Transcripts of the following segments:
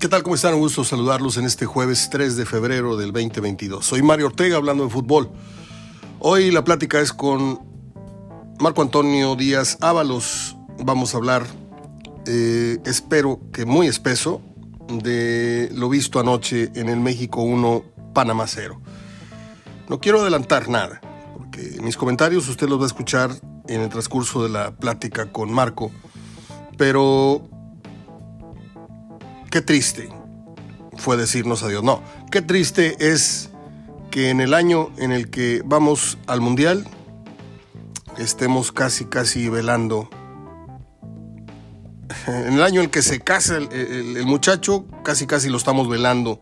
¿Qué tal? ¿Cómo están? Un gusto saludarlos en este jueves 3 de febrero del 2022. Soy Mario Ortega hablando de fútbol. Hoy la plática es con Marco Antonio Díaz Ábalos. Vamos a hablar, eh, espero que muy espeso, de lo visto anoche en el México 1, Panamá 0. No quiero adelantar nada, porque mis comentarios usted los va a escuchar en el transcurso de la plática con Marco, pero qué triste fue decirnos adiós. No, qué triste es que en el año en el que vamos al Mundial estemos casi, casi velando. En el año en el que se casa el, el, muchacho, casi, casi lo estamos velando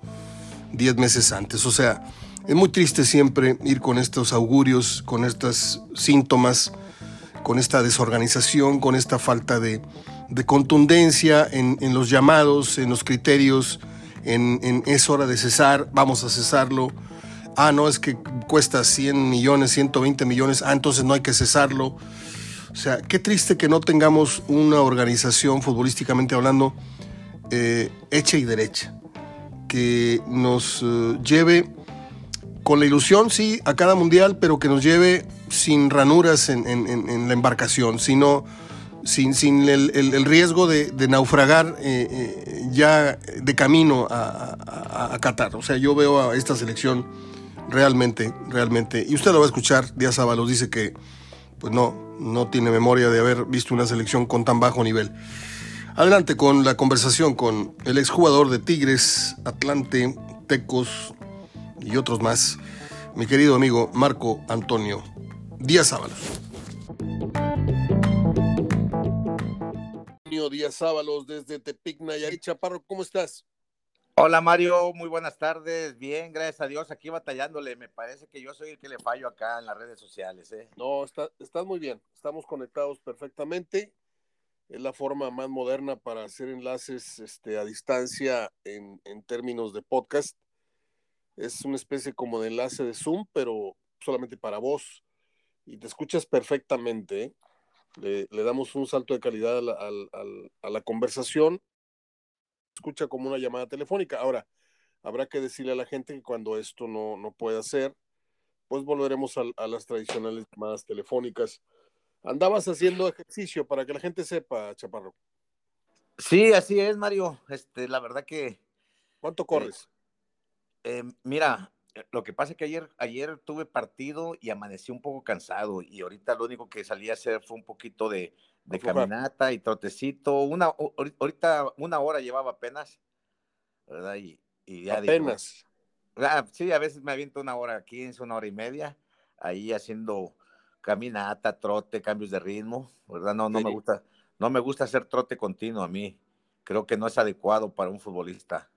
10 meses antes. O sea, es muy triste siempre ir con estos augurios, con estos síntomas, con esta desorganización, con esta falta de, de contundencia en, en, los llamados, en los criterios, en, es hora de cesar, vamos a cesarlo. Ah, no, es que cuesta 100 millones, 120 millones, ah, entonces no hay que cesarlo. O sea, qué triste que no tengamos una organización futbolísticamente hablando eh, hecha y derecha, que nos uh, lleve con la ilusión, sí, a cada mundial, pero que nos lleve sin ranuras en, en la embarcación, sino sin, sin el, el, riesgo de, naufragar eh, eh, ya de camino a, Qatar. O sea, yo veo a esta selección realmente, realmente, y usted lo va a escuchar, Díaz Ábalos dice que pues no, no tiene memoria de haber visto una selección con tan bajo nivel. Adelante con la conversación con el exjugador de Tigres, Atlante, Tecos y otros más, mi querido amigo Marco Antonio Díaz Ábalos. Díaz Ábalos desde Tepic, Nayarit. Chaparro, ¿cómo estás? Hola Mario, muy buenas tardes. Bien, gracias a Dios, aquí batallándole. Me parece que yo soy el que le fallo acá en las redes sociales. ¿eh? No, está, estás muy bien. Estamos conectados perfectamente. Es la forma más moderna para hacer enlaces este, a distancia en, en términos de podcast. Es una especie como de enlace de Zoom, pero solamente para voz. Y te escuchas perfectamente. ¿eh? Le, le, damos un salto de calidad a la, a, a, a la, conversación. Escucha como una llamada telefónica. Ahora, habrá que decirle a la gente que cuando esto no, no pueda ser, pues volveremos a, a, las tradicionales llamadas telefónicas. Andabas haciendo ejercicio para que la gente sepa, Chaparro. Sí, así es, Mario. Este, la verdad que. ¿Cuánto corres? Eh, eh, mira, lo que pasa es que ayer, ayer tuve partido y amanecí un poco cansado y ahorita lo único que salí a hacer fue un poquito de, de caminata y trotecito. Una, ahorita una hora llevaba apenas, ¿verdad? Y, y ya apenas. Digo, ah, sí, a veces me aviento una hora quince, una hora y media, ahí haciendo caminata, trote, cambios de ritmo, ¿verdad? No, no sí. me gusta, no me gusta hacer trote continuo a mí. Creo que no es adecuado para un futbolista.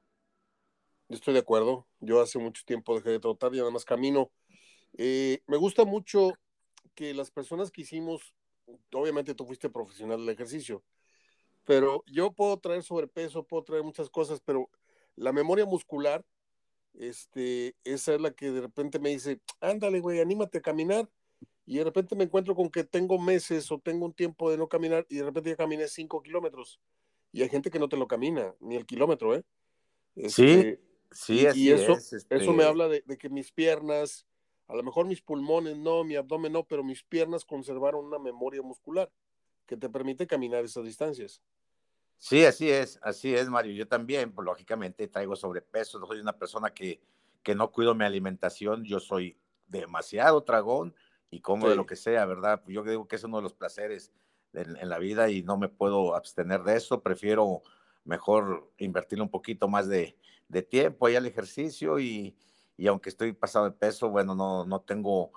Estoy de acuerdo. Yo hace mucho tiempo dejé de trotar y nada más camino. Eh, me gusta mucho que las personas que hicimos, obviamente tú fuiste profesional del ejercicio, pero yo puedo traer sobrepeso, puedo traer muchas cosas, pero la memoria muscular, este, esa es la que de repente me dice, ándale, güey, anímate a caminar. Y de repente me encuentro con que tengo meses o tengo un tiempo de no caminar y de repente ya caminé cinco kilómetros. Y hay gente que no te lo camina, ni el kilómetro, ¿eh? Este, sí Sí, así y eso, es, este... eso me habla de, de, que mis piernas, a lo mejor mis pulmones no, mi abdomen no, pero mis piernas conservaron una memoria muscular que te permite caminar esas distancias. Sí, así es, así es, Mario. Yo también, pues, lógicamente, traigo sobrepeso, soy una persona que, que no cuido mi alimentación, yo soy demasiado tragón y como sí. de lo que sea, ¿verdad? Yo digo que es uno de los placeres en, en la vida y no me puedo abstener de eso, prefiero mejor invertirle un poquito más de, de tiempo ahí al ejercicio y, y, aunque estoy pasado de peso, bueno, no, no tengo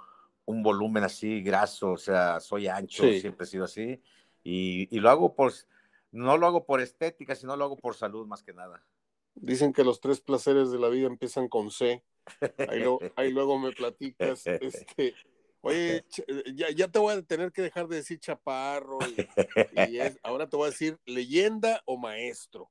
un volumen así graso, o sea, soy ancho, sí. siempre he sido así y, y, lo hago por, no lo hago por estética, sino lo hago por salud más que nada. Dicen que los tres placeres de la vida empiezan con C. Ahí, lo, ahí luego me platicas. Este, Oye, ya, ya, te voy a tener que dejar de decir chaparro y, y es, ahora te voy a decir leyenda o maestro.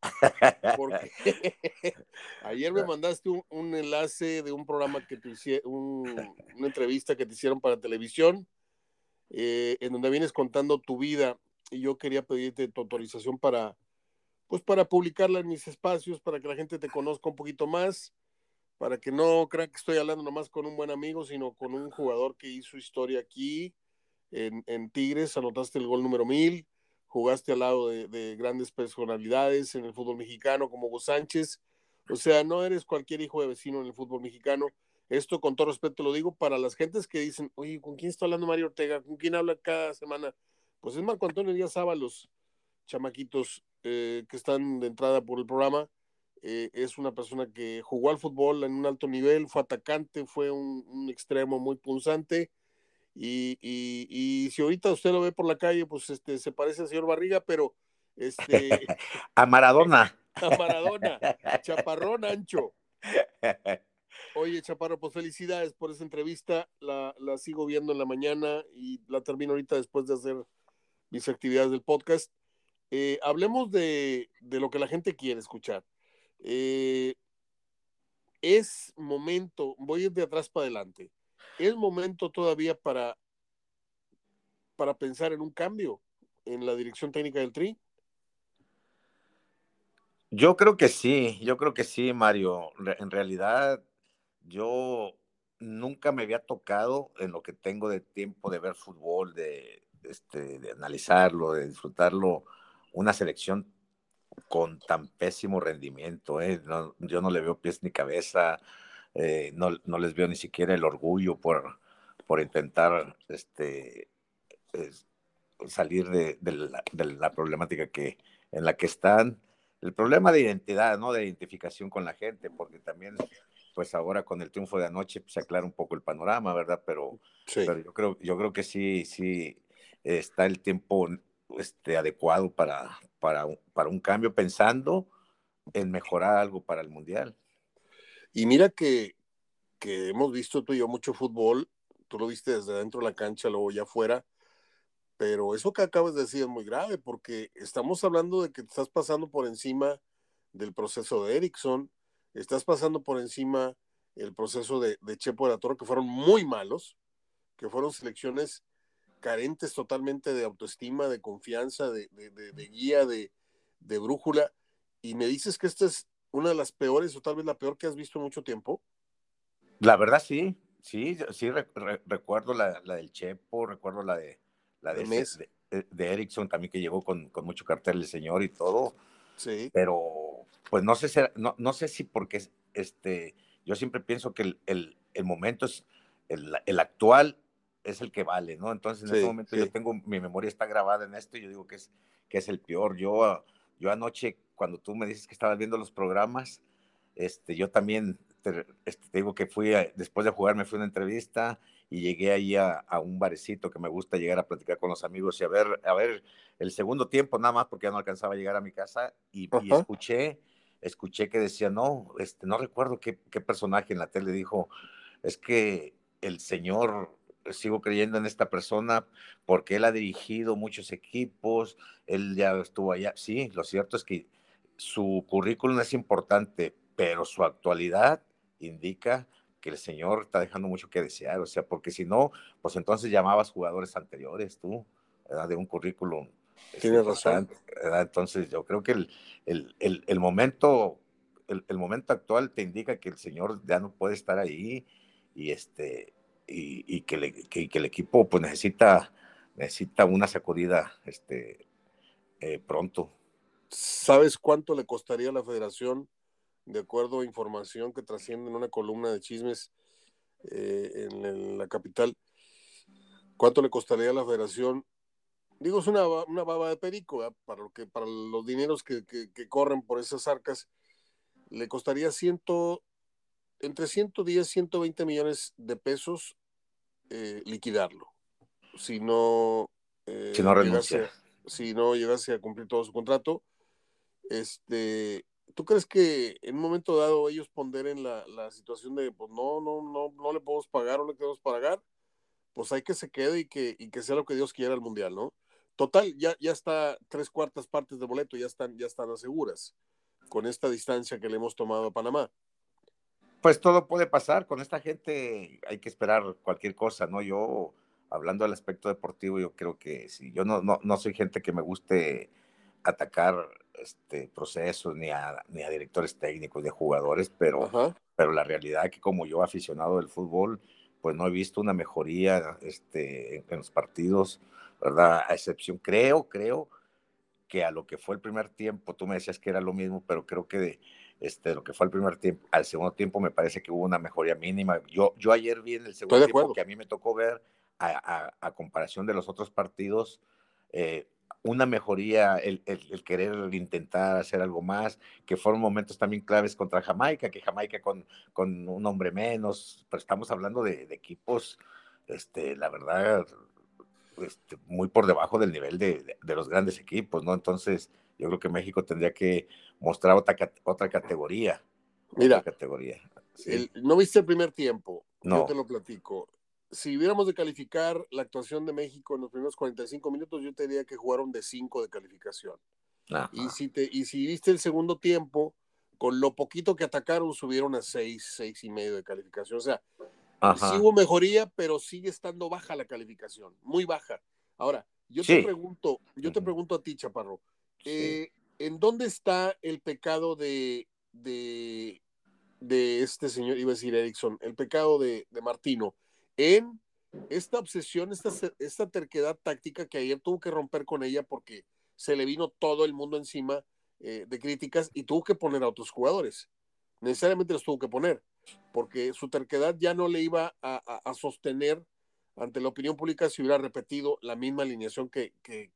Porque ayer me mandaste un, un, enlace de un programa que te hicieron, un, una entrevista que te hicieron para televisión, eh, en donde vienes contando tu vida y yo quería pedirte tu autorización para, pues para publicarla en mis espacios, para que la gente te conozca un poquito más, para que no crean que estoy hablando nomás con un buen amigo, sino con un jugador que hizo historia aquí en, en Tigres, anotaste el gol número mil, jugaste al lado de, grandes personalidades en el fútbol mexicano como Hugo Sánchez, o sea, no eres cualquier hijo de vecino en el fútbol mexicano. Esto con todo respeto lo digo para las gentes que dicen, oye, ¿con quién está hablando Mario Ortega? ¿Con quién habla cada semana? Pues es Marco Antonio Díaz Ábalos, chamaquitos eh, que están de entrada por el programa. Eh, es una persona que jugó al fútbol en un alto nivel, fue atacante, fue un, extremo muy punzante. Y, y, si ahorita usted lo ve por la calle, pues este se parece al señor Barriga, pero este a Maradona. A Maradona, chaparrón ancho. Oye, Chaparro, pues felicidades por esa entrevista. La, la sigo viendo en la mañana y la termino ahorita después de hacer mis actividades del podcast. Eh, hablemos de, lo que la gente quiere escuchar. Eh, es momento, voy de atrás para adelante, es momento todavía para, para pensar en un cambio en la dirección técnica del TRI. Yo creo que sí, yo creo que sí, Mario. En realidad, yo nunca me había tocado en lo que tengo de tiempo de ver fútbol, de, este, de analizarlo, de disfrutarlo una selección con tan pésimo rendimiento. ¿eh? yo no le veo pies ni cabeza, eh, no, les veo ni siquiera el orgullo por, por intentar este, salir de, la, problemática que, en la que están. El problema de identidad, ¿no? De identificación con la gente, porque también, pues ahora con el triunfo de anoche pues, se aclara un poco el panorama, ¿verdad? Pero, pero yo, creo, yo creo que sí, sí está el tiempo este, adecuado para, para, para un cambio, pensando en mejorar algo para el Mundial. Y mira que, que hemos visto tú y yo mucho fútbol, tú lo viste desde dentro de la cancha, luego ya afuera, pero eso que acabas de decir es muy grave porque estamos hablando de que estás pasando por encima del proceso de Ericsson, estás pasando por encima el proceso de, de Chepo de la Torre, que fueron muy malos, que fueron selecciones carentes totalmente de autoestima, de confianza, de, guía, de, brújula, y me dices que esta es una de las peores o tal vez la peor que has visto en mucho tiempo. La verdad sí, sí, sí recuerdo la, del Chepo, recuerdo la de la de, de, Erickson también que llegó con, mucho cartel el señor y todo. Sí. Pero pues no sé si, no, no sé si porque este, yo siempre pienso que el, momento es el, el, actual es el que vale, ¿no? Entonces en ese momento yo tengo, mi memoria está grabada en esto y yo digo que es, que es el peor. Yo, yo anoche, cuando tú me dices que estabas viendo los programas, este, yo también te, este, digo que fui, después de jugar me fui a una entrevista y llegué ahí a, a, un barecito que me gusta llegar a platicar con los amigos y a ver, a ver el segundo tiempo nada más porque ya no alcanzaba a llegar a mi casa y, y escuché, escuché que decía, no, este, no recuerdo qué, qué personaje en la tele dijo, es que el señor sigo creyendo en esta persona porque él ha dirigido muchos equipos, él ya estuvo allá. Sí, lo cierto es que su currículum es importante, pero su actualidad indica que el señor está dejando mucho que desear, o sea, porque si no, pues entonces llamabas jugadores anteriores tú, ¿verdad? de un currículum. Este, Tienes razón. Entonces yo creo que el, el, el, momento, el, el, momento actual te indica que el señor ya no puede estar ahí y este y, que, el equipo pues necesita, necesita una sacudida este, eh, pronto. ¿Sabes cuánto le costaría a la federación, de acuerdo a información que trasciende en una columna de chismes eh, en, la capital? ¿Cuánto le costaría a la federación? Digo, es una, una baba de perico, para, lo que, para los dineros que, que, corren por esas arcas, le costaría ciento, entre 110 y 120 millones de pesos eh, liquidarlo. Si no, eh, si no renuncia. si no llegase a cumplir todo su contrato, este, ¿tú crees que en un momento dado ellos ponderen la, la situación de, pues no, no, no, no le podemos pagar o no le queremos pagar? Pues hay que se quede y que, y que sea lo que Dios quiera al Mundial, ¿no? Total, ya, ya está tres cuartas partes de boleto, ya están, ya están aseguras con esta distancia que le hemos tomado a Panamá. Pues todo puede pasar, con esta gente hay que esperar cualquier cosa, ¿no? Yo, hablando del aspecto deportivo, yo creo que si yo no, no, no soy gente que me guste atacar este, procesos, ni a, ni a directores técnicos, de jugadores, pero, pero la realidad es que como yo aficionado del fútbol, pues no he visto una mejoría este, en, los partidos, ¿verdad? A excepción, creo, creo que a lo que fue el primer tiempo, tú me decías que era lo mismo, pero creo que de, este, lo que fue el primer tiempo, al segundo tiempo me parece que hubo una mejoría mínima. Yo, yo ayer vi en el segundo tiempo que a mí me tocó ver, a, a, comparación de los otros partidos, eh, una mejoría, el, el, querer intentar hacer algo más, que fueron momentos también claves contra Jamaica, que Jamaica con, con un hombre menos, pero estamos hablando de, equipos, este, la verdad, este, muy por debajo del nivel de, de, los grandes equipos, ¿no? Entonces, yo creo que México tendría que mostrar otra, otra categoría. Mira, categoría. no viste el primer tiempo, no. yo te lo platico si hubiéramos de calificar la actuación de México en los primeros 45 minutos, yo te diría que jugaron de 5 de calificación. Y si, te, y si viste el segundo tiempo, con lo poquito que atacaron, subieron a 6, 6 y medio de calificación. O sea, sí hubo mejoría, pero sigue estando baja la calificación, muy baja. Ahora, yo te pregunto, yo te pregunto a ti, Chaparro, eh, ¿en dónde está el pecado de, de, este señor, iba a decir Erickson, el pecado de, Martino? en esta obsesión, esta, esta terquedad táctica que ayer tuvo que romper con ella porque se le vino todo el mundo encima eh, de críticas y tuvo que poner a otros jugadores. Necesariamente los tuvo que poner, porque su terquedad ya no le iba a, sostener ante la opinión pública si hubiera repetido la misma alineación que, que,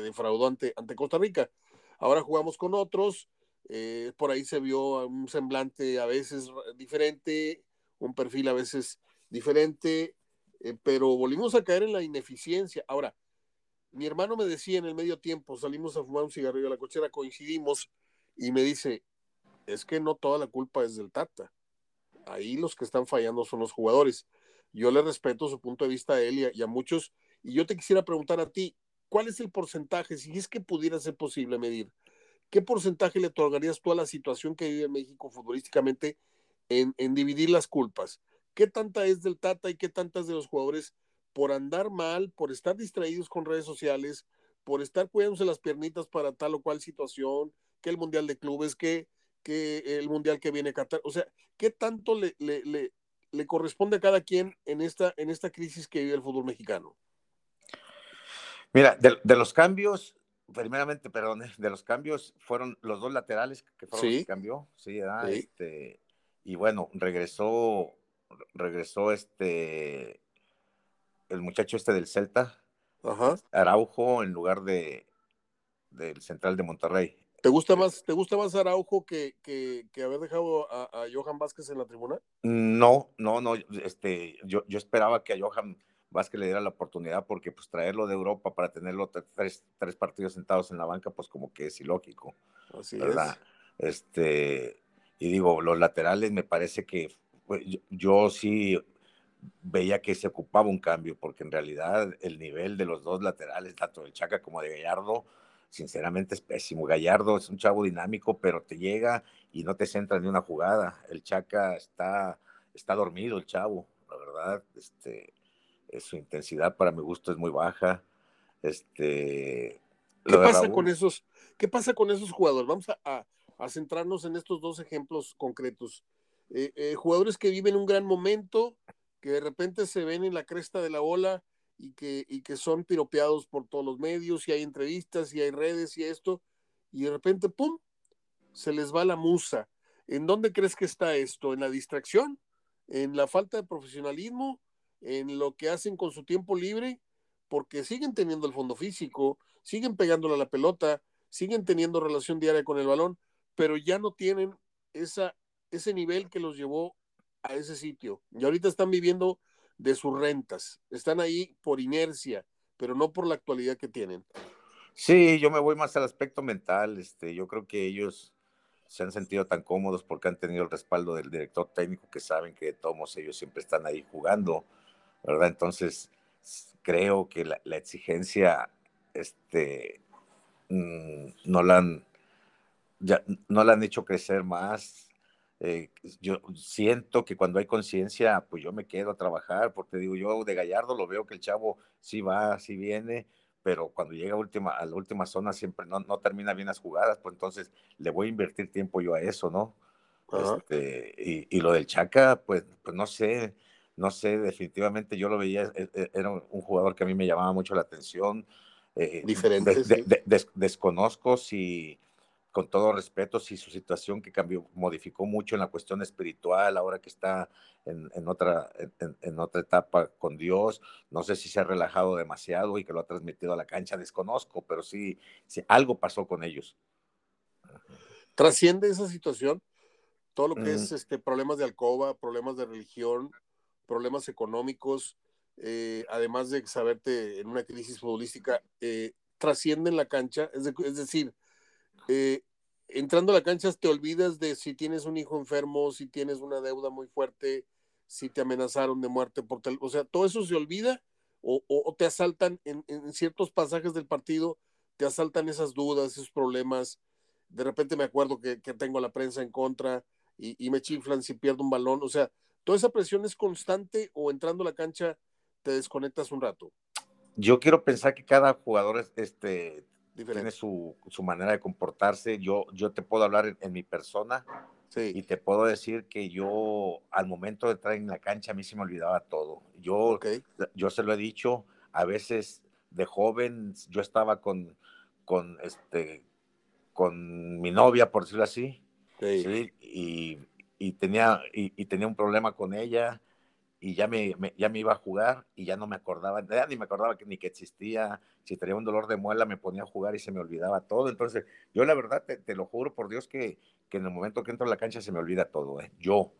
defraudó ante, ante Costa Rica. Ahora jugamos con otros, eh, por ahí se vio un semblante a veces diferente, un perfil a veces diferente, eh, pero volvimos a caer en la ineficiencia. Ahora, mi hermano me decía en el medio tiempo, salimos a fumar un cigarrillo a la cochera, coincidimos y me dice, es que no toda la culpa es del Tata. Ahí los que están fallando son los jugadores. Yo le respeto su punto de vista a él y a, muchos. Y yo te quisiera preguntar a ti, ¿cuál es el porcentaje, si es que pudiera ser posible medir, qué porcentaje le otorgarías tú a la situación que vive México futbolísticamente en, dividir las culpas? ¿Qué tanta es del Tata y qué tantas de los jugadores por andar mal, por estar distraídos con redes sociales, por estar cuidándose las piernitas para tal o cual situación, que el Mundial de Clubes, que, que el Mundial que viene a Qatar? O sea, ¿qué tanto le, le, le, corresponde a cada quien en esta, en esta crisis que vive el fútbol mexicano? Mira, de, los cambios, primeramente, perdón, de los cambios fueron los dos laterales que fueron los que cambió, sí, Este, y bueno, regresó regresó este, el muchacho este del Celta, Araujo, en lugar de del Central de Monterrey. ¿Te gusta más, ¿te gusta más Araujo que, que, haber dejado a, Johan Vázquez en la tribuna? No, no, no, este, yo, yo esperaba que a Johan Vázquez le diera la oportunidad porque pues traerlo de Europa para tenerlo tres, tres partidos sentados en la banca, pues como que es ilógico. Así ¿verdad? Este, y digo, los laterales me parece que pues, yo, sí veía que se ocupaba un cambio, porque en realidad el nivel de los dos laterales, tanto de Chaca como de Gallardo, sinceramente es pésimo. Gallardo es un chavo dinámico, pero te llega y no te centra ni una jugada. El Chaca está, está dormido, el chavo, la verdad. Este, su intensidad para mi gusto es muy baja. Este, ¿Qué pasa con esos? ¿Qué pasa con esos jugadores? Vamos a, a centrarnos en estos dos ejemplos concretos. Eh, eh, jugadores que viven un gran momento, que de repente se ven en la cresta de la ola y que, y que son piropeados por todos los medios, y hay entrevistas, y hay redes, y esto, y de repente, ¡pum!, se les va la musa. ¿En dónde crees que está esto? ¿En la distracción? ¿En la falta de profesionalismo? ¿En lo que hacen con su tiempo libre? Porque siguen teniendo el fondo físico, siguen pegándole a la pelota, siguen teniendo relación diaria con el balón, pero ya no tienen esa ese nivel que los llevó a ese sitio. Y ahorita están viviendo de sus rentas. Están ahí por inercia, pero no por la actualidad que tienen. Sí, yo me voy más al aspecto mental. Este, yo creo que ellos se han sentido tan cómodos porque han tenido el respaldo del director técnico que saben que todos ellos siempre están ahí jugando, ¿verdad? Entonces, creo que la, exigencia este, mm, no, la han, ya, no la han hecho crecer más. Eh, yo siento que cuando hay conciencia, pues yo me quedo a trabajar, porque digo, yo de Gallardo lo veo que el chavo sí va, sí viene, pero cuando llega a, última, a la última zona siempre no, no termina bien las jugadas, pues entonces le voy a invertir tiempo yo a eso, ¿no? Este, y, y, lo del Chaca, pues, pues no sé, no sé, definitivamente yo lo veía, e, e, era un jugador que a mí me llamaba mucho la atención. Eh, Diferente. desconozco si, con todo respeto, si su situación que cambió, modificó mucho en la cuestión espiritual, ahora que está en, en otra, en, en, otra etapa con Dios, no sé si se ha relajado demasiado y que lo ha transmitido a la cancha, desconozco, pero sí, sí algo pasó con ellos. ¿Trasciende esa situación? Todo lo que mm. es este, problemas de alcoba, problemas de religión, problemas económicos, eh, además de saberte en una crisis futbolística, eh, trascienden la cancha, es, decir, eh, entrando a la cancha te olvidas de si tienes un hijo enfermo, si tienes una deuda muy fuerte, si te amenazaron de muerte por o sea, todo eso se olvida o, te asaltan en, en, ciertos pasajes del partido, te asaltan esas dudas, esos problemas. De repente me acuerdo que, que tengo la prensa en contra y, y, me chiflan si pierdo un balón, o sea, toda esa presión es constante o entrando a la cancha te desconectas un rato. Yo quiero pensar que cada jugador este, tiene su, su, manera de comportarse. Yo, yo te puedo hablar en, mi persona sí. y te puedo decir que yo al momento de entrar en la cancha a mí se me olvidaba todo. Yo, okay. yo se lo he dicho, a veces de joven yo estaba con, con, este, con mi novia, por decirlo así, sí. ¿sí? Y, y, tenía, y, y tenía un problema con ella y ya me, me, ya me iba a jugar y ya no me acordaba, ya ni me acordaba que, ni que existía, si tenía un dolor de muela me ponía a jugar y se me olvidaba todo. Entonces, yo la verdad te, te lo juro por Dios que, que, en el momento que entro a la cancha se me olvida todo. ¿eh? Yo,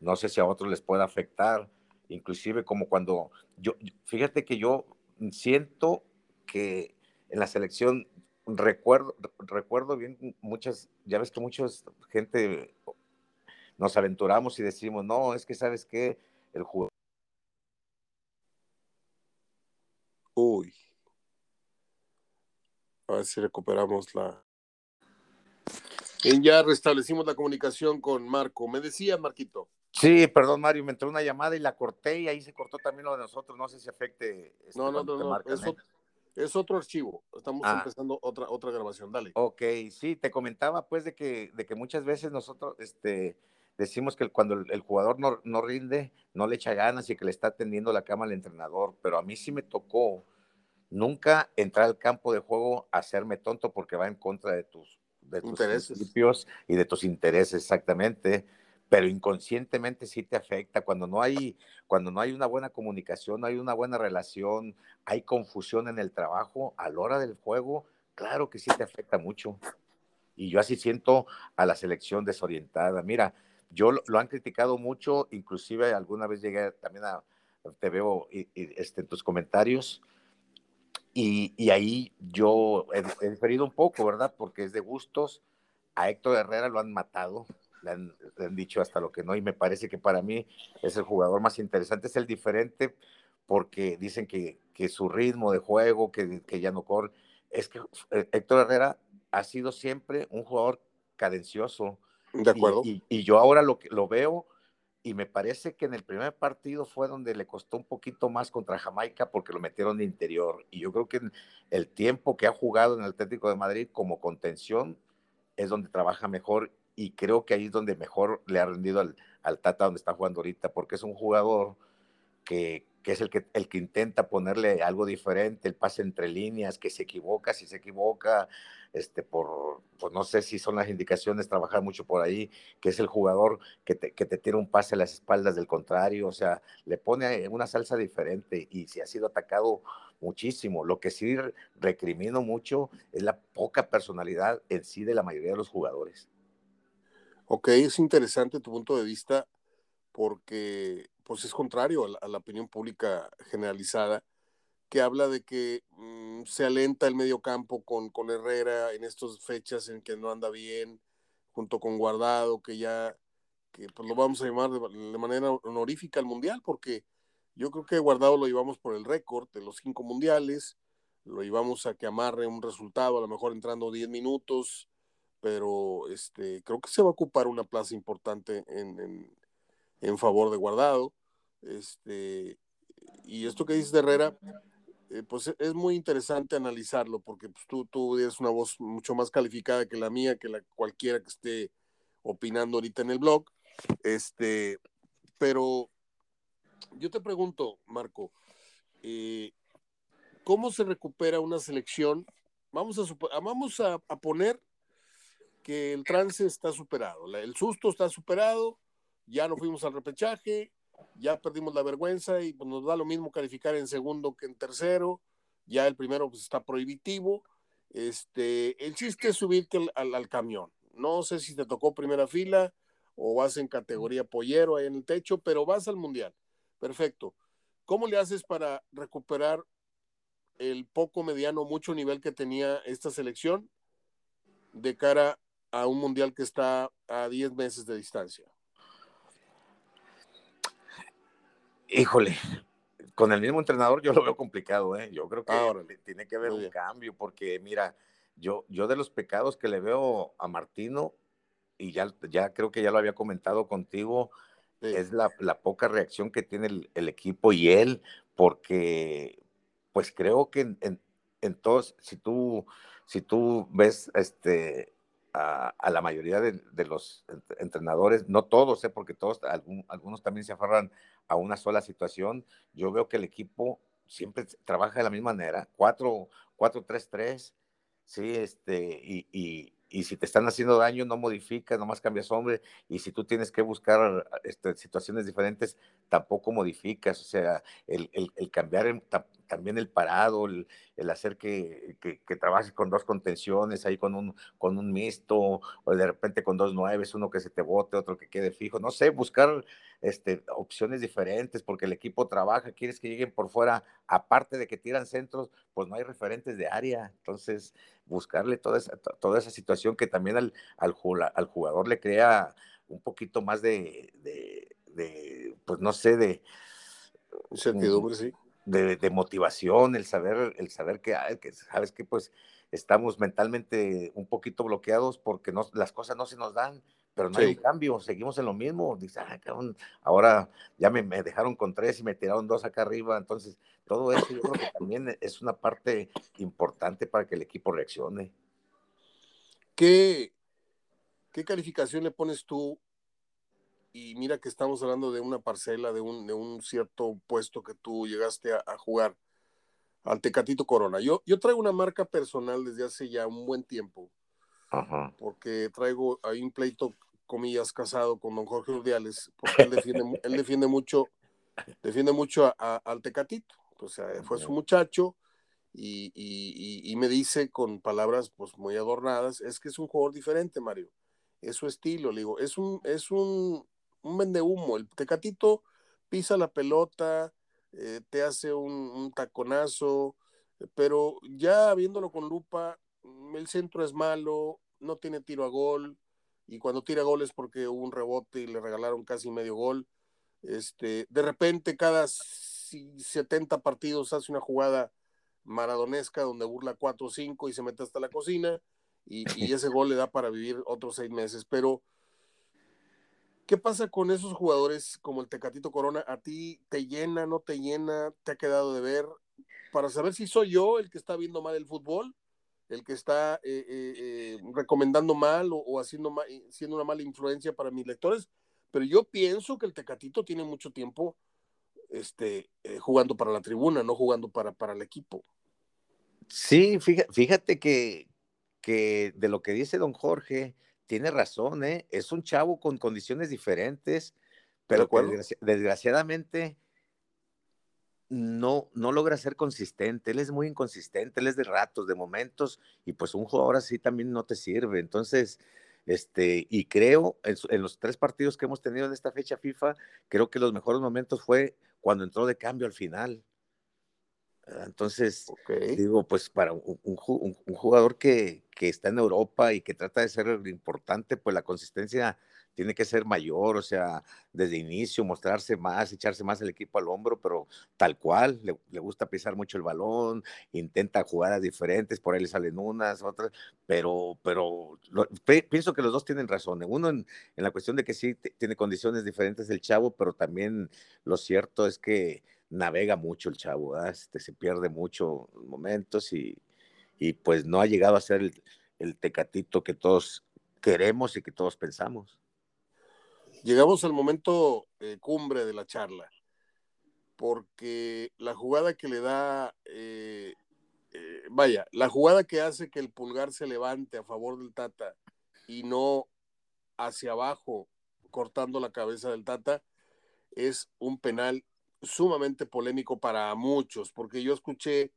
no sé si a otros les pueda afectar, inclusive como cuando yo, fíjate que yo siento que en la selección recuerdo, recuerdo bien muchas, ya ves que muchas gente nos aventuramos y decimos, no, es que sabes qué, el juego. Uy. A ver si recuperamos la. ya restablecimos la comunicación con Marco. Me decía, Marquito. Sí, perdón, Mario, me entró una llamada y la corté y ahí se cortó también lo de nosotros. No sé si afecte. Este no, no, no, no. Es, otro, es, otro archivo. Estamos ah. empezando otra, otra grabación. Dale. Ok, sí, te comentaba pues de que, de que muchas veces nosotros, este, decimos que cuando el, jugador no, no, rinde, no le echa ganas y que le está tendiendo la cama al entrenador, pero a mí sí me tocó nunca entrar al campo de juego a hacerme tonto porque va en contra de tus, de tus principios y de tus intereses, exactamente. Pero inconscientemente sí te afecta cuando no hay, cuando no hay una buena comunicación, no hay una buena relación, hay confusión en el trabajo a la hora del juego, claro que sí te afecta mucho. Y yo así siento a la selección desorientada. Mira, yo lo, han criticado mucho, inclusive alguna vez llegué también a, te veo este, en tus comentarios, y, ahí yo he, diferido un poco, ¿verdad? Porque es de gustos. A Héctor Herrera lo han matado, le han, dicho hasta lo que no, y me parece que para mí es el jugador más interesante, es el diferente, porque dicen que, que su ritmo de juego, que, que ya no corre, es que eh, Héctor Herrera ha sido siempre un jugador cadencioso, de acuerdo. Y, yo ahora lo, lo veo y me parece que en el primer partido fue donde le costó un poquito más contra Jamaica porque lo metieron de interior. Y yo creo que el tiempo que ha jugado en el Atlético de Madrid como contención es donde trabaja mejor y creo que ahí es donde mejor le ha rendido al, al Tata donde está jugando ahorita porque es un jugador que, que es el que, el que intenta ponerle algo diferente, el pase entre líneas, que se equivoca, si se equivoca, este, por, pues no sé si son las indicaciones, trabajar mucho por ahí, que es el jugador que te, que te tira un pase a las espaldas del contrario, o sea, le pone una salsa diferente y si ha sido atacado muchísimo. Lo que sí recrimino mucho es la poca personalidad en sí de la mayoría de los jugadores. Ok, es interesante tu punto de vista porque pues es contrario a la, opinión pública generalizada, que habla de que mmm, se alenta el medio campo con, con Herrera en estas fechas en que no anda bien, junto con Guardado, que ya, que pues lo vamos a llamar de, de manera honorífica al Mundial, porque yo creo que Guardado lo llevamos por el récord de los cinco mundiales, lo llevamos a que amarre un resultado, a lo mejor entrando 10 minutos, pero este, creo que se va a ocupar una plaza importante en, en, en favor de Guardado. Este, y esto que dice de Herrera, eh, pues es muy interesante analizarlo porque pues, tú, tú eres una voz mucho más calificada que la mía, que la cualquiera que esté opinando ahorita en el blog. Este, pero yo te pregunto, Marco, eh, ¿cómo se recupera una selección? Vamos a, vamos a, poner que el trance está superado, el susto está superado, ya no fuimos al repechaje, ya perdimos la vergüenza y pues, nos da lo mismo calificar en segundo que en tercero, ya el primero pues, está prohibitivo. Este, el chiste es subirte al, al, camión. No sé si te tocó primera fila o vas en categoría pollero ahí en el techo, pero vas al mundial. Perfecto. ¿Cómo le haces para recuperar el poco, mediano, mucho nivel que tenía esta selección de cara a un mundial que está a 10 meses de distancia? Híjole, con el mismo entrenador yo lo veo complicado, ¿eh? Yo creo que ah, tiene que haber un cambio, porque mira, yo, yo de los pecados que le veo a Martino, y ya, ya creo que ya lo había comentado contigo, es la, poca reacción que tiene el, equipo y él, porque pues creo que en, en, todos, si tú, si tú ves este, a, la mayoría de, los entrenadores, no todos, ¿eh? porque todos, algunos también se aferran a una sola situación. Yo veo que el equipo siempre trabaja de la misma manera, 4-3-3, sí, este, y, y si te están haciendo daño, no modificas, nomás cambias hombre, y si tú tienes que buscar este, situaciones diferentes, tampoco modificas, o sea, el, el, cambiar también el parado, el, hacer que, que, trabajes con dos contenciones, ahí con un, con un mixto, o de repente con dos nueves, uno que se te bote, otro que quede fijo, no sé, buscar este, opciones diferentes, porque el equipo trabaja, quieres que lleguen por fuera, aparte de que tiran centros, pues no hay referentes de área, entonces buscarle toda esa, toda esa situación que también al, al, jugador le crea un poquito más de, de, pues no sé, de... Certidumbre, sí. De, de, motivación, el saber, el saber que, que sabes que pues estamos mentalmente un poquito bloqueados porque no, las cosas no se nos dan, pero no hay cambio, seguimos en lo mismo. Dice, ah, ahora ya me, dejaron con tres y me tiraron dos acá arriba. Entonces, todo eso yo creo que también es una parte importante para que el equipo reaccione. ¿Qué, qué calificación le pones tú? Y mira que estamos hablando de una parcela, de un, de un cierto puesto que tú llegaste a, jugar al Tecatito Corona. Yo, yo traigo una marca personal desde hace ya un buen tiempo. Porque traigo ahí un pleito comillas, casado con don Jorge Urdiales, porque él defiende, él defiende mucho, defiende mucho al Tecatito. O sea, fue su muchacho y, y, y, me dice con palabras pues muy adornadas, es que es un jugador diferente, Mario. Es su estilo, le digo, es un, es un, un vende humo. El Tecatito pisa la pelota, eh, te hace un, un taconazo, pero ya viéndolo con lupa, el centro es malo, no tiene tiro a gol, y cuando tira goles porque hubo un rebote y le regalaron casi medio gol. Este, de repente cada 70 partidos hace una jugada maradonesca donde burla 4 o 5 y se mete hasta la cocina y, y, ese gol le da para vivir otros seis meses. Pero, ¿qué pasa con esos jugadores como el Tecatito Corona? ¿A ti te llena, no te llena? ¿Te ha quedado de ver? Para saber si soy yo el que está viendo mal el fútbol el que está eh, eh, eh, recomendando mal o, haciendo siendo una mala influencia para mis lectores, pero yo pienso que el Tecatito tiene mucho tiempo este, jugando para la tribuna, no jugando para, para el equipo. Sí, fíjate, que, que de lo que dice don Jorge, tiene razón, ¿eh? es un chavo con condiciones diferentes, pero desgraciadamente no, no logra ser consistente, él es muy inconsistente, él es de ratos, de momentos, y pues un jugador así también no te sirve. Entonces, este, y creo, en, los tres partidos que hemos tenido en esta fecha FIFA, creo que los mejores momentos fue cuando entró de cambio al final. Entonces, digo, pues para un, jugador que, que, está en Europa y que trata de ser importante, pues la consistencia tiene que ser mayor, o sea, desde inicio, mostrarse más, echarse más el equipo al hombro, pero tal cual, le, gusta pisar mucho el balón, intenta jugadas diferentes, por ahí le salen unas, otras, pero, pero pienso que los dos tienen razón. Uno en, la cuestión de que sí tiene condiciones diferentes el chavo, pero también lo cierto es que navega mucho el chavo, este, se pierde mucho momentos y, y, pues no ha llegado a ser el, el tecatito que todos queremos y que todos pensamos. Llegamos al momento eh, cumbre de la charla, porque la jugada que le da, eh, eh, vaya, la jugada que hace que el pulgar se levante a favor del Tata y no hacia abajo cortando la cabeza del Tata, es un penal sumamente polémico para muchos, porque yo escuché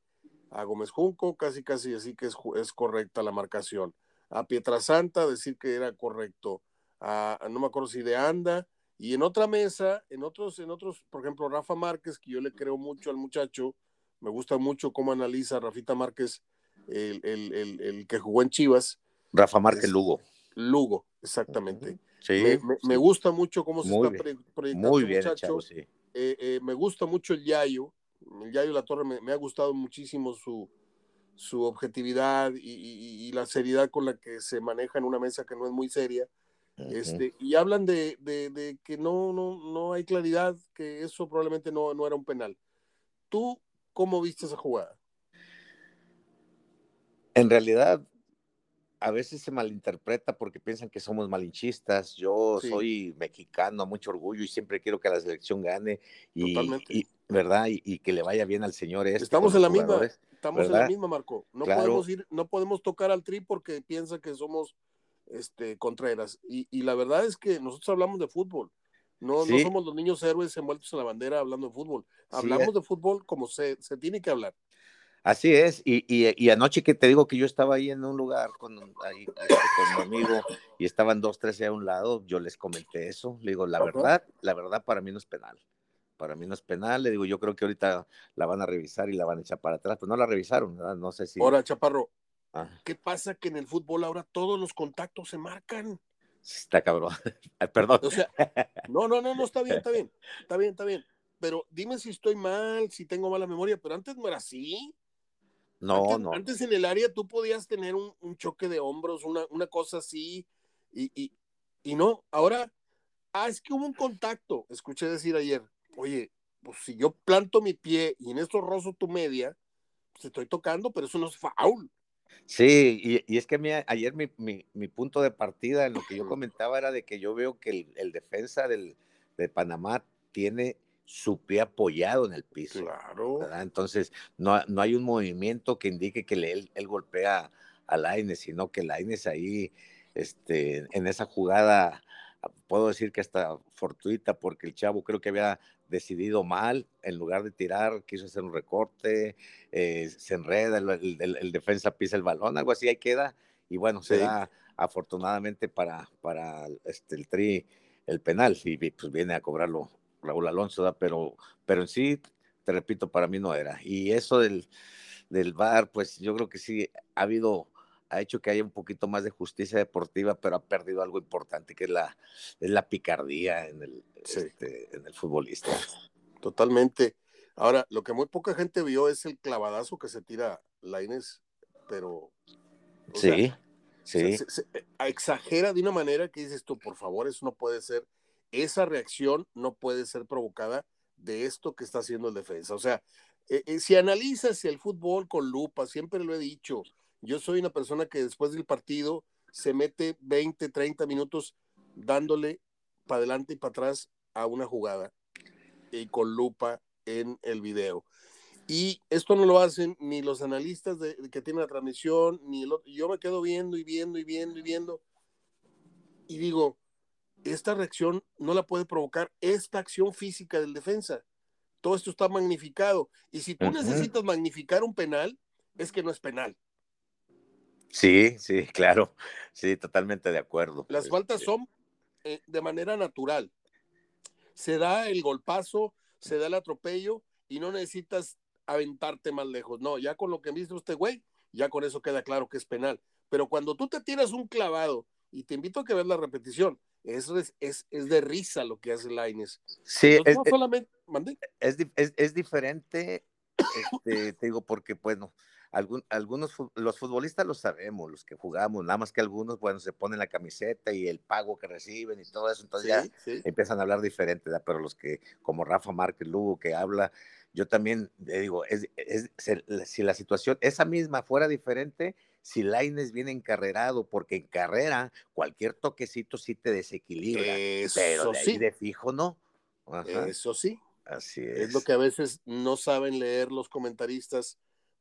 a Gómez Junco casi casi decir que es, es correcta la marcación, a Pietrasanta decir que era correcto, a, no me acuerdo si de Anda, y en otra mesa, en otros, en otros, por ejemplo, Rafa Márquez, que yo le creo mucho al muchacho, me gusta mucho cómo analiza Rafita Márquez, el, el, el, que jugó en Chivas. Rafa Márquez Lugo. Lugo, exactamente. Sí, me, gusta mucho cómo se está proyectando Muy bien, muchacho. sí. Eh, eh, me gusta mucho el Yayo. El Yayo La Torre me, ha gustado muchísimo su, su objetividad y, la seriedad con la que se maneja en una mesa que no es muy seria. este, y hablan de, de, que no, no, no hay claridad, que eso probablemente no, no era un penal. ¿Tú cómo viste esa jugada? En realidad, a veces se malinterpreta porque piensan que somos malinchistas. Yo soy mexicano, mucho orgullo y siempre quiero que la selección gane y, y verdad y, que le vaya bien al señor este. Estamos en la misma, estamos en la misma, Marco. No podemos ir, no podemos tocar al tri porque piensa que somos este Contreras y, y la verdad es que nosotros hablamos de fútbol. No, no somos los niños héroes envueltos en la bandera hablando de fútbol. Hablamos de fútbol como se, se tiene que hablar. Así es, y, y, anoche que te digo que yo estaba ahí en un lugar con, ahí, con mi amigo y estaban dos, tres a un lado, yo les comenté eso, le digo, la verdad, la verdad para mí no es penal, para mí no es penal, le digo, yo creo que ahorita la van a revisar y la van a echar para atrás, pues no la revisaron, no sé si... Ahora, Chaparro, ah. ¿qué pasa que en el fútbol ahora todos los contactos se marcan? Está cabrón, perdón. O sea, no, no, no, no, está bien, está bien, está bien, está bien, pero dime si estoy mal, si tengo mala memoria, pero antes no era así. No, no. Antes en el área tú podías tener un, choque de hombros, una, una cosa así, y, y, y, no, ahora, ah, es que hubo un contacto, escuché decir ayer, oye, pues si yo planto mi pie y en esto rozo tu media, pues estoy tocando, pero eso no es foul. Sí, y, y es que ayer mi, mi, mi, punto de partida en lo que yo comentaba era de que yo veo que el, el defensa del, de Panamá tiene su pie apoyado en el piso. Claro. Entonces, no, no, hay un movimiento que indique que él, él golpea a Laines, sino que Laines ahí, este, en esa jugada, puedo decir que hasta fortuita, porque el chavo creo que había decidido mal, en lugar de tirar, quiso hacer un recorte, eh, se enreda, el, defensa pisa el balón, algo así, ahí queda, y bueno, se da afortunadamente para, para este, el tri el penal, y pues viene a cobrarlo Raúl Alonso, pero, pero en sí, te repito, para mí no era. Y eso del, del VAR, pues yo creo que sí ha habido, ha hecho que haya un poquito más de justicia deportiva, pero ha perdido algo importante, que es la, es la picardía en el, este, en el futbolista. Totalmente. Ahora, lo que muy poca gente vio es el clavadazo que se tira Laines, pero... Sí, sí. Eh, exagera de una manera que dices tú, por favor, eso no puede ser esa reacción no puede ser provocada de esto que está haciendo el defensa. O sea, eh, eh, si analizas el fútbol con lupa, siempre lo he dicho, yo soy una persona que después del partido se mete 20, 30 minutos dándole para adelante y para atrás a una jugada y con lupa en el video. Y esto no lo hacen ni los analistas que tienen la transmisión, ni el otro. Yo me quedo viendo y viendo y viendo y viendo. Y digo, esta reacción no la puede provocar esta acción física del defensa. Todo esto está magnificado. Y si tú necesitas magnificar un penal, es que no es penal. Sí, sí, claro. Sí, totalmente de acuerdo. Las este faltas son eh, de manera natural. Se da el golpazo, se da el atropello y no necesitas aventarte más lejos. No, ya con lo que viste usted, güey, ya con eso queda claro que es penal. Pero cuando tú te tiras un clavado, y te invito a que veas la repetición, es, es, es de risa lo que hace Laines. Sí, es, solamente, es, es, diferente, este, te digo, porque, bueno, algunos, los futbolistas lo sabemos, los que jugamos, nada más que algunos, bueno, se ponen la camiseta y el pago que reciben y todo eso, entonces ya empiezan a hablar diferente, pero los que, como Rafa Márquez Lugo, que habla, yo también le digo, es, si la situación, esa misma fuera diferente, si Laines viene encarrerado, porque en carrera cualquier toquecito sí te desequilibra, pero de, de fijo no. Eso sí. Así es. Es lo que a veces no saben leer los comentaristas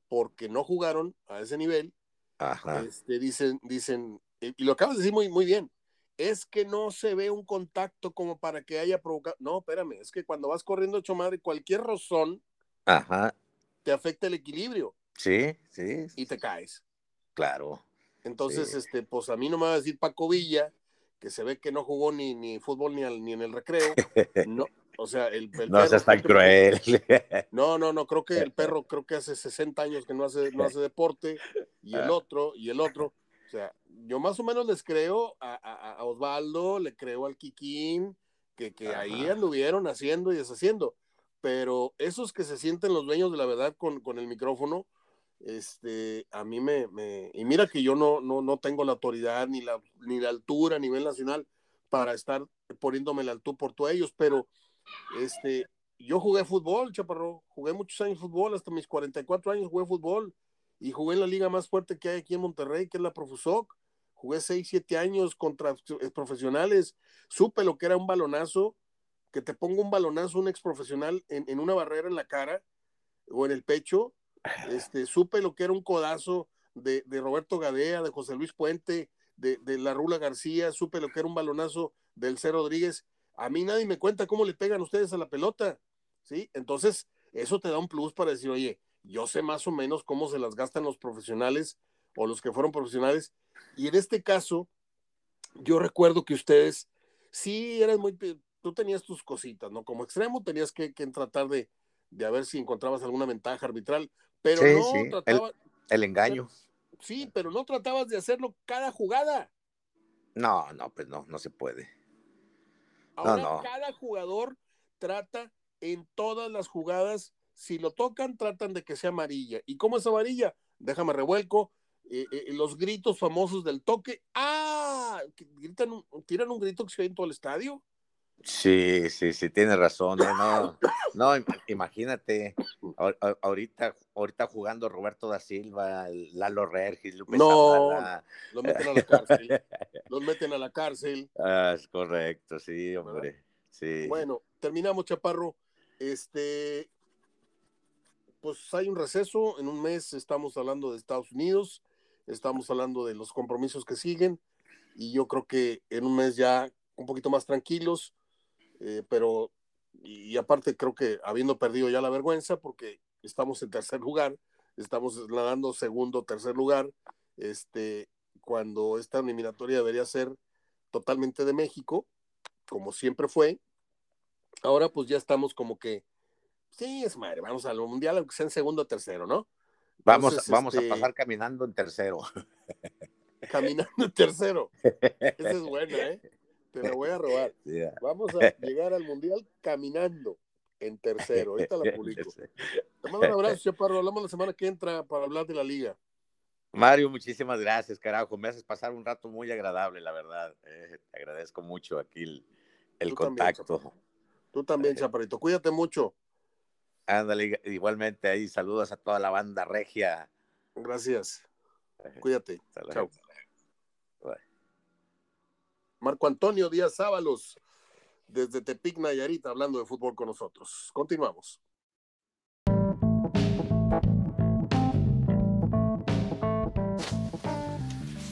porque no jugaron a ese nivel. Ajá. Este, dicen, dicen, y lo acabas de decir muy, muy bien, es que no se ve un contacto como para que haya provocado. No, espérame, es que cuando vas corriendo hecho madre, cualquier rozón Ajá. te afecta el equilibrio. Sí, sí. Y te caes. Claro. Entonces, este, pues a mí no me va a decir Paco Villa, que se ve que no jugó ni, ni fútbol ni, ni en el recreo. No, o sea, el, no seas tan cruel. No, no, no, creo que el perro creo que hace 60 años que no hace, no hace deporte, y el ah. otro, y el otro. O sea, yo más o menos les creo a, Osvaldo, le creo al Kikín, que, que ahí anduvieron haciendo y deshaciendo. Pero esos que se sienten los dueños de la verdad con, con el micrófono, este, a mí me, me, y mira que yo no, no, no tengo la autoridad ni la, ni la altura a nivel nacional para estar poniéndome la altura por todos ellos, pero este, yo jugué fútbol, chaparro, jugué muchos años fútbol, hasta mis 44 años jugué fútbol y jugué en la liga más fuerte que hay aquí en Monterrey, que es la Profusoc. Jugué 6, 7 años contra eh, profesionales, supe lo que era un balonazo, que te ponga un balonazo un ex profesional en, en una barrera en la cara o en el pecho, este, supe lo que era un codazo de, de Roberto Gadea, de José Luis Puente, de, de, la Rula García, supe lo que era un balonazo del C. Rodríguez. A mí nadie me cuenta cómo le pegan ustedes a la pelota, ¿sí? Entonces, eso te da un plus para decir, oye, yo sé más o menos cómo se las gastan los profesionales o los que fueron profesionales. Y en este caso, yo recuerdo que ustedes sí eran muy, tú tenías tus cositas, ¿no? Como extremo tenías que, que tratar de, de a ver si encontrabas alguna ventaja arbitral, pero no tratabas. El, engaño. sí, pero no tratabas de hacerlo cada jugada. No, no, pues no, no se puede. Ahora cada jugador trata en todas las jugadas, si lo tocan, tratan de que sea amarilla. ¿Y cómo es amarilla? Déjame revuelco. Eh, eh, los gritos famosos del toque. ¡Ah! Gritan, tiran un grito que se ve en todo el estadio. Sí, sí, sí, tiene razón. ¿eh? No, no, imagínate, ahorita, ahorita jugando Roberto da Silva, Lalo Regis, Lupe No, los meten a la cárcel. los meten a la cárcel. Ah, es correcto, sí, hombre. Sí. Bueno, terminamos, Chaparro. Este, pues hay un receso. En un mes estamos hablando de Estados Unidos, estamos hablando de los compromisos que siguen, y yo creo que en un mes ya un poquito más tranquilos eh, pero, y, aparte creo que habiendo perdido ya la vergüenza, porque estamos en tercer lugar, estamos nadando segundo, tercer lugar, este, cuando esta eliminatoria debería ser totalmente de México, como siempre fue, ahora pues ya estamos como que, sí, es madre, vamos al mundial, aunque sea en segundo o tercero, ¿no? Vamos, vamos a este pasar caminando en tercero. Caminando en tercero. Esa es buena, ¿eh? Te la voy a robar. Vamos a llegar al mundial caminando en tercero. Ahorita la publico. Te mando un abrazo, Chaparro. Hablamos la semana que entra para hablar de la liga. Mario, muchísimas gracias, carajo. Me haces pasar un rato muy agradable, la verdad. Eh, te agradezco mucho aquí el, contacto. Tú también, Chaparrito. Cuídate mucho. Ándale, igualmente ahí saludos a toda la banda regia. Gracias. Cuídate. Chao. Marco Antonio Díaz Sábalos, desde Tepic, Nayarit, hablando de fútbol con nosotros. Continuamos.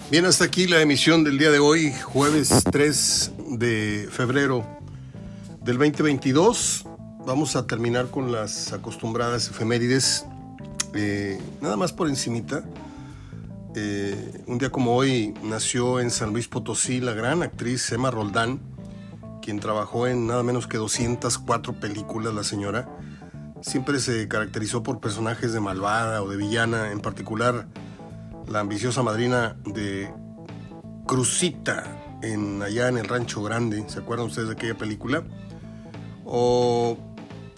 Bien, hasta aquí la emisión del día de hoy, jueves 3 de febrero del 2022. Vamos a terminar con las acostumbradas efemérides. Eh, nada más por encimita. Eh, un día como hoy nació en San Luis Potosí la gran actriz Emma Roldán, quien trabajó en nada menos que 204 películas, la señora. Siempre se caracterizó por personajes de malvada o de villana, en particular la ambiciosa madrina de Crucita en, allá en el Rancho Grande. ¿Se acuerdan ustedes de aquella película? O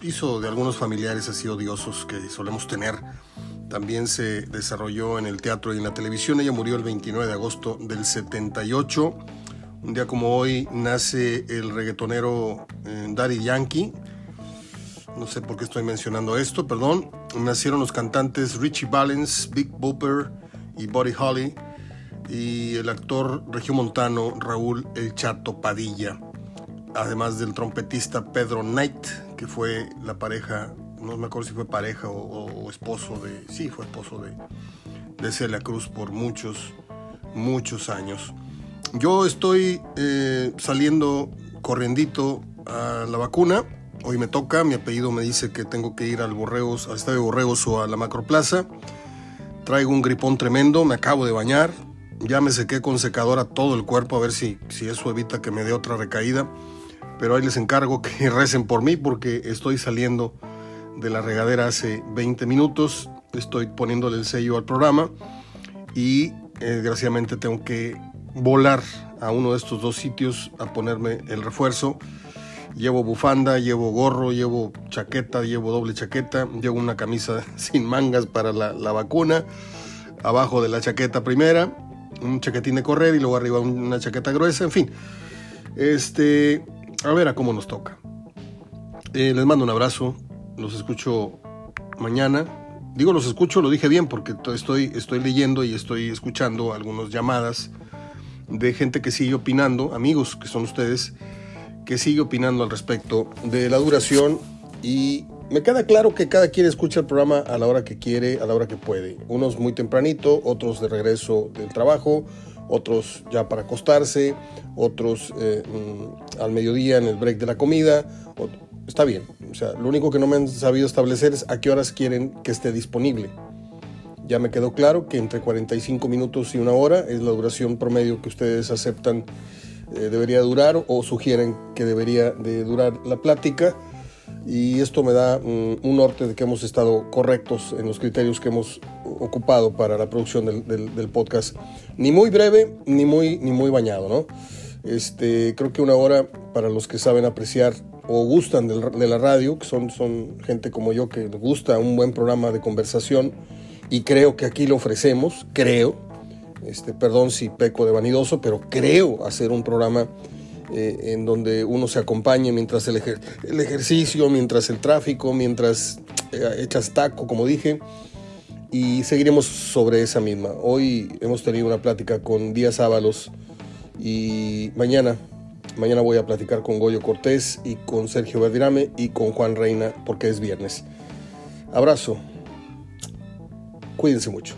hizo de algunos familiares así odiosos que solemos tener también se desarrolló en el teatro y en la televisión. Ella murió el 29 de agosto del 78. Un día como hoy nace el reggaetonero eh, Daddy Yankee, no sé por qué estoy mencionando esto, perdón. Nacieron los cantantes Richie Valens, Big Booper y Buddy Holly y el actor regiomontano Raúl El Chato Padilla, además del trompetista Pedro Knight, que fue la pareja, no me acuerdo si fue pareja o, esposo de, sí, fue esposo de, de Celia Cruz por muchos, muchos años. Yo estoy eh, saliendo corriendito a la vacuna. Hoy me toca, mi apellido me dice que tengo que ir al Borreos, al Estadio Borreos o a la Macroplaza. Traigo un gripón tremendo, me acabo de bañar, ya me sequé con secadora todo el cuerpo a ver si, si eso evita que me dé otra recaída. Pero ahí les encargo que recen por mí porque estoy saliendo de la regadera hace 20 minutos. Estoy poniéndole el sello al programa y eh, desgraciadamente tengo que volar a uno de estos dos sitios a ponerme el refuerzo. Llevo bufanda, llevo gorro, llevo chaqueta, llevo doble chaqueta, llevo una camisa sin mangas para la, la vacuna, abajo de la chaqueta primera, un chaquetín de correr y luego arriba una chaqueta gruesa, en fin. Este, a ver a cómo nos toca. Eh, les mando un abrazo, los escucho mañana. Digo los escucho, lo dije bien porque estoy, estoy leyendo y estoy escuchando algunas llamadas de gente que sigue opinando, amigos que son ustedes, que sigue opinando al respecto de la duración y me queda claro que cada quien escucha el programa a la hora que quiere, a la hora que puede. Unos muy tempranito, otros de regreso del trabajo, otros ya para acostarse, otros eh, mm, al mediodía en el break de la comida. Está bien. O sea, lo único que no me han sabido establecer es a qué horas quieren que esté disponible. Ya me quedó claro que entre 45 minutos y una hora es la duración promedio que ustedes aceptan eh, debería durar o sugieren que debería de durar la plática y esto me da mm, un norte de que hemos estado correctos en los criterios que hemos ocupado para la producción del, podcast. Ni muy breve ni muy, ni muy bañado, ¿no? Este, creo que una hora para los que saben apreciar o gustan de la radio, que son, son gente como yo que gusta un buen programa de conversación, y creo que aquí lo ofrecemos, creo, este, perdón si peco de vanidoso, pero creo hacer un programa eh, en donde uno se acompañe mientras el, el, ejercicio, mientras el tráfico, mientras eh, echas taco, como dije, y seguiremos sobre esa misma. Hoy hemos tenido una plática con Díaz Ábalos y mañana, mañana voy a platicar con Goyo Cortés y con Sergio Verdirame y con Juan Reina porque es viernes. Abrazo. Cuídense mucho.